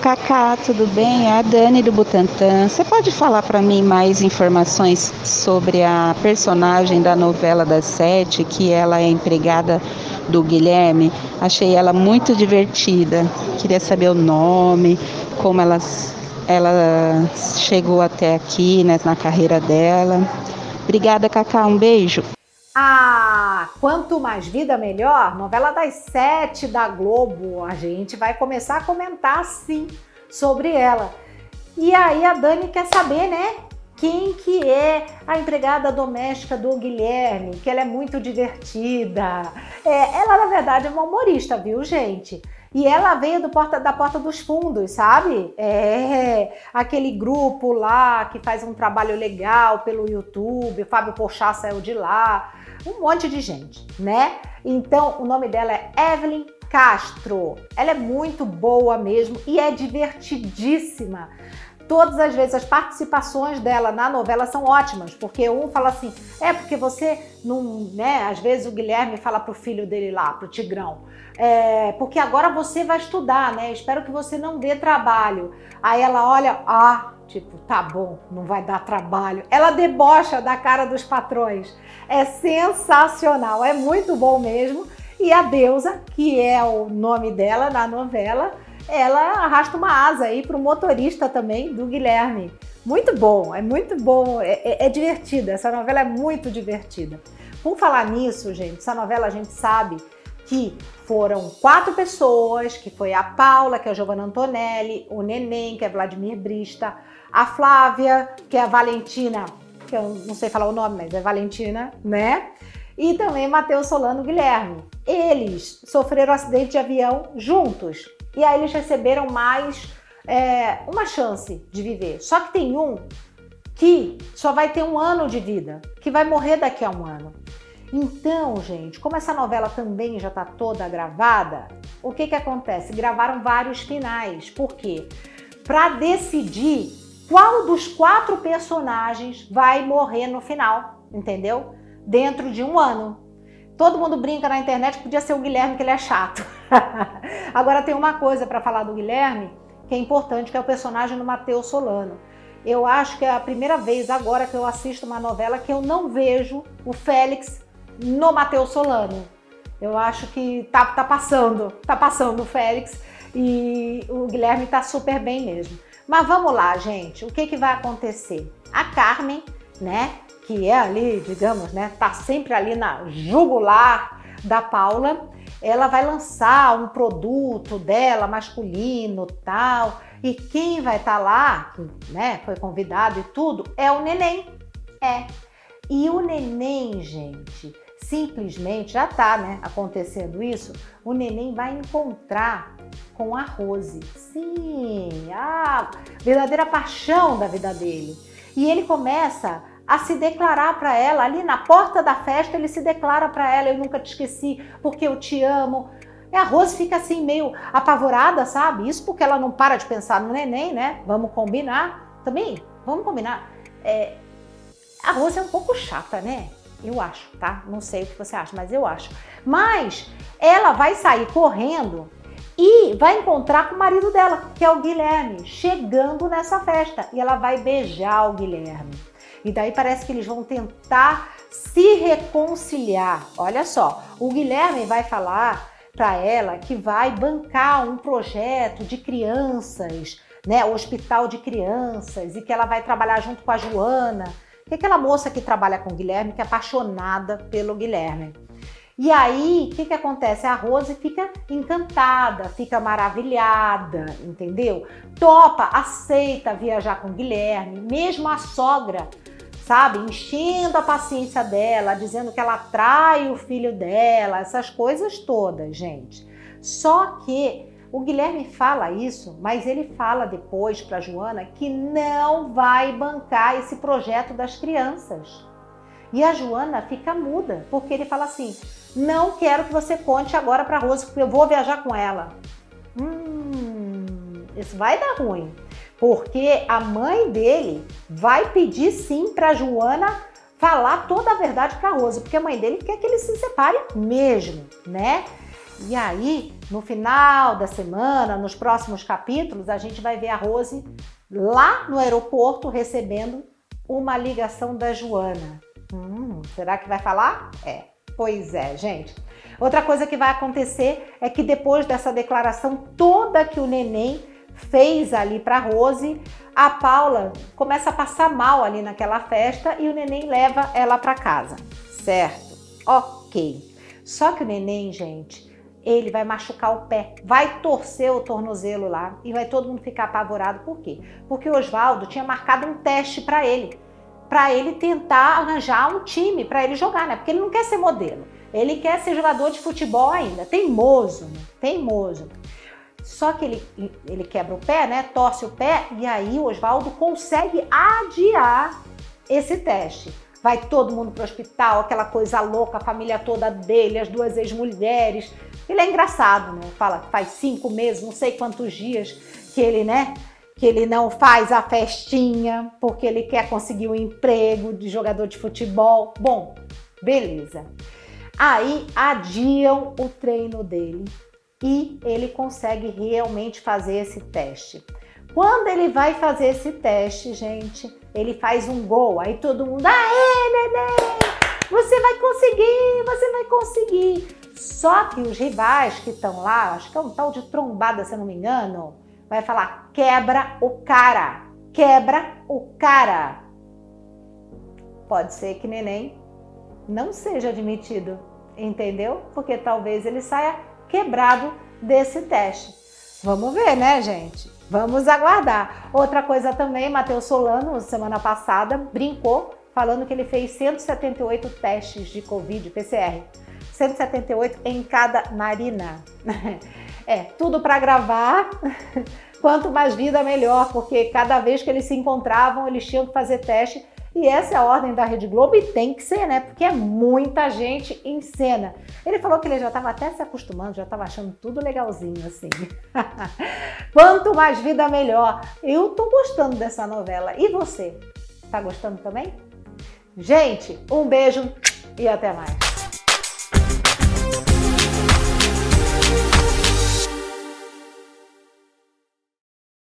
Cacá, tudo bem? É a Dani do Butantã. Você pode falar para mim mais informações sobre a personagem da novela das sete, que ela é empregada do Guilherme? Achei ela muito divertida. Queria saber o nome, como ela, ela chegou até aqui né, na carreira dela. Obrigada, Cacá. Um beijo. Ah, quanto mais vida melhor, novela das sete da Globo. A gente vai começar a comentar sim sobre ela. E aí a Dani quer saber, né? Quem que é a empregada doméstica do Guilherme? Que ela é muito divertida. É, ela na verdade é uma humorista, viu, gente? E ela veio do porta, da Porta dos Fundos, sabe? É aquele grupo lá que faz um trabalho legal pelo YouTube. O Fábio Porchat saiu de lá. Um monte de gente, né? Então, o nome dela é Evelyn Castro. Ela é muito boa mesmo e é divertidíssima todas as vezes as participações dela na novela são ótimas, porque um fala assim, é porque você não, né? Às vezes o Guilherme fala pro filho dele lá, pro Tigrão, é, porque agora você vai estudar, né? Espero que você não dê trabalho. Aí ela olha, ah, tipo, tá bom, não vai dar trabalho. Ela debocha da cara dos patrões. É sensacional, é muito bom mesmo. E a deusa, que é o nome dela na novela, ela arrasta uma asa aí para o motorista também do Guilherme. Muito bom, é muito bom, é, é, é divertida. Essa novela é muito divertida. Por falar nisso, gente, essa novela a gente sabe que foram quatro pessoas, que foi a Paula, que é a Giovanna Antonelli, o Neném, que é Vladimir Brista, a Flávia, que é a Valentina, que eu não sei falar o nome, mas é Valentina, né? E também Matheus Solano Guilherme. Eles sofreram acidente de avião juntos. E aí eles receberam mais é, uma chance de viver. Só que tem um que só vai ter um ano de vida, que vai morrer daqui a um ano. Então, gente, como essa novela também já está toda gravada, o que que acontece? Gravaram vários finais. Por quê? Para decidir qual dos quatro personagens vai morrer no final, entendeu? Dentro de um ano. Todo mundo brinca na internet podia ser o Guilherme, que ele é chato. Agora tem uma coisa para falar do Guilherme que é importante, que é o personagem do Matheus Solano. Eu acho que é a primeira vez agora que eu assisto uma novela que eu não vejo o Félix no Matheus Solano. Eu acho que tá, tá passando, tá passando o Félix e o Guilherme tá super bem mesmo. Mas vamos lá, gente, o que, que vai acontecer? A Carmen, né, que é ali, digamos, né, tá sempre ali na jugular da Paula, ela vai lançar um produto dela masculino, tal, e quem vai estar tá lá, né, foi convidado e tudo, é o neném. É. E o neném, gente, simplesmente já tá, né, acontecendo isso, o neném vai encontrar com a Rose. Sim, a verdadeira paixão da vida dele. E ele começa a se declarar para ela ali na porta da festa, ele se declara para ela, eu nunca te esqueci, porque eu te amo. E a Rose fica assim meio apavorada, sabe? Isso porque ela não para de pensar no neném, né? Vamos combinar. Também, vamos combinar. É, a Rose é um pouco chata, né? Eu acho, tá? Não sei o que você acha, mas eu acho. Mas ela vai sair correndo e vai encontrar com o marido dela, que é o Guilherme, chegando nessa festa. E ela vai beijar o Guilherme. E daí parece que eles vão tentar se reconciliar. Olha só, o Guilherme vai falar para ela que vai bancar um projeto de crianças, né, o hospital de crianças, e que ela vai trabalhar junto com a Joana, que é aquela moça que trabalha com o Guilherme, que é apaixonada pelo Guilherme. E aí, o que, que acontece? A Rose fica encantada, fica maravilhada, entendeu? Topa, aceita viajar com o Guilherme, mesmo a sogra sabe, enchendo a paciência dela, dizendo que ela trai o filho dela, essas coisas todas, gente. Só que o Guilherme fala isso, mas ele fala depois para Joana que não vai bancar esse projeto das crianças. E a Joana fica muda, porque ele fala assim: "Não quero que você conte agora para Rose, porque eu vou viajar com ela". Hum, isso vai dar ruim porque a mãe dele vai pedir sim para Joana falar toda a verdade para Rosa, porque a mãe dele quer que ele se separe mesmo, né? E aí, no final da semana, nos próximos capítulos, a gente vai ver a Rose lá no aeroporto recebendo uma ligação da Joana. Hum, será que vai falar? É. Pois é, gente. Outra coisa que vai acontecer é que depois dessa declaração toda que o neném fez ali para Rose, a Paula começa a passar mal ali naquela festa e o neném leva ela para casa, certo? Ok. Só que o neném, gente, ele vai machucar o pé, vai torcer o tornozelo lá e vai todo mundo ficar apavorado. Por quê? Porque o Oswaldo tinha marcado um teste para ele, para ele tentar arranjar um time para ele jogar, né? Porque ele não quer ser modelo, ele quer ser jogador de futebol ainda, teimoso, né? teimoso. Só que ele, ele quebra o pé, né? Torce o pé e aí o Oswaldo consegue adiar esse teste. Vai todo mundo para o hospital, aquela coisa louca, a família toda dele, as duas ex-mulheres. Ele é engraçado, né? Fala faz cinco meses, não sei quantos dias que ele, né? Que ele não faz a festinha porque ele quer conseguir um emprego de jogador de futebol. Bom, beleza. Aí adiam o treino dele e ele consegue realmente fazer esse teste. Quando ele vai fazer esse teste, gente, ele faz um gol. Aí todo mundo, aê, neném! Você vai conseguir, você vai conseguir. Só que os rivais que estão lá, acho que é um tal de trombada, se eu não me engano, vai falar: quebra o cara, quebra o cara. Pode ser que neném não seja admitido, entendeu? Porque talvez ele saia quebrado desse teste. Vamos ver, né, gente? Vamos aguardar. Outra coisa também, Matheus Solano, semana passada, brincou falando que ele fez 178 testes de Covid, PCR. 178 em cada narina. É, tudo para gravar. Quanto mais vida, melhor, porque cada vez que eles se encontravam, eles tinham que fazer teste e essa é a ordem da Rede Globo e tem que ser, né? Porque é muita gente em cena. Ele falou que ele já estava até se acostumando, já estava achando tudo legalzinho assim. Quanto mais vida, melhor. Eu tô gostando dessa novela. E você? Tá gostando também? Gente, um beijo e até mais.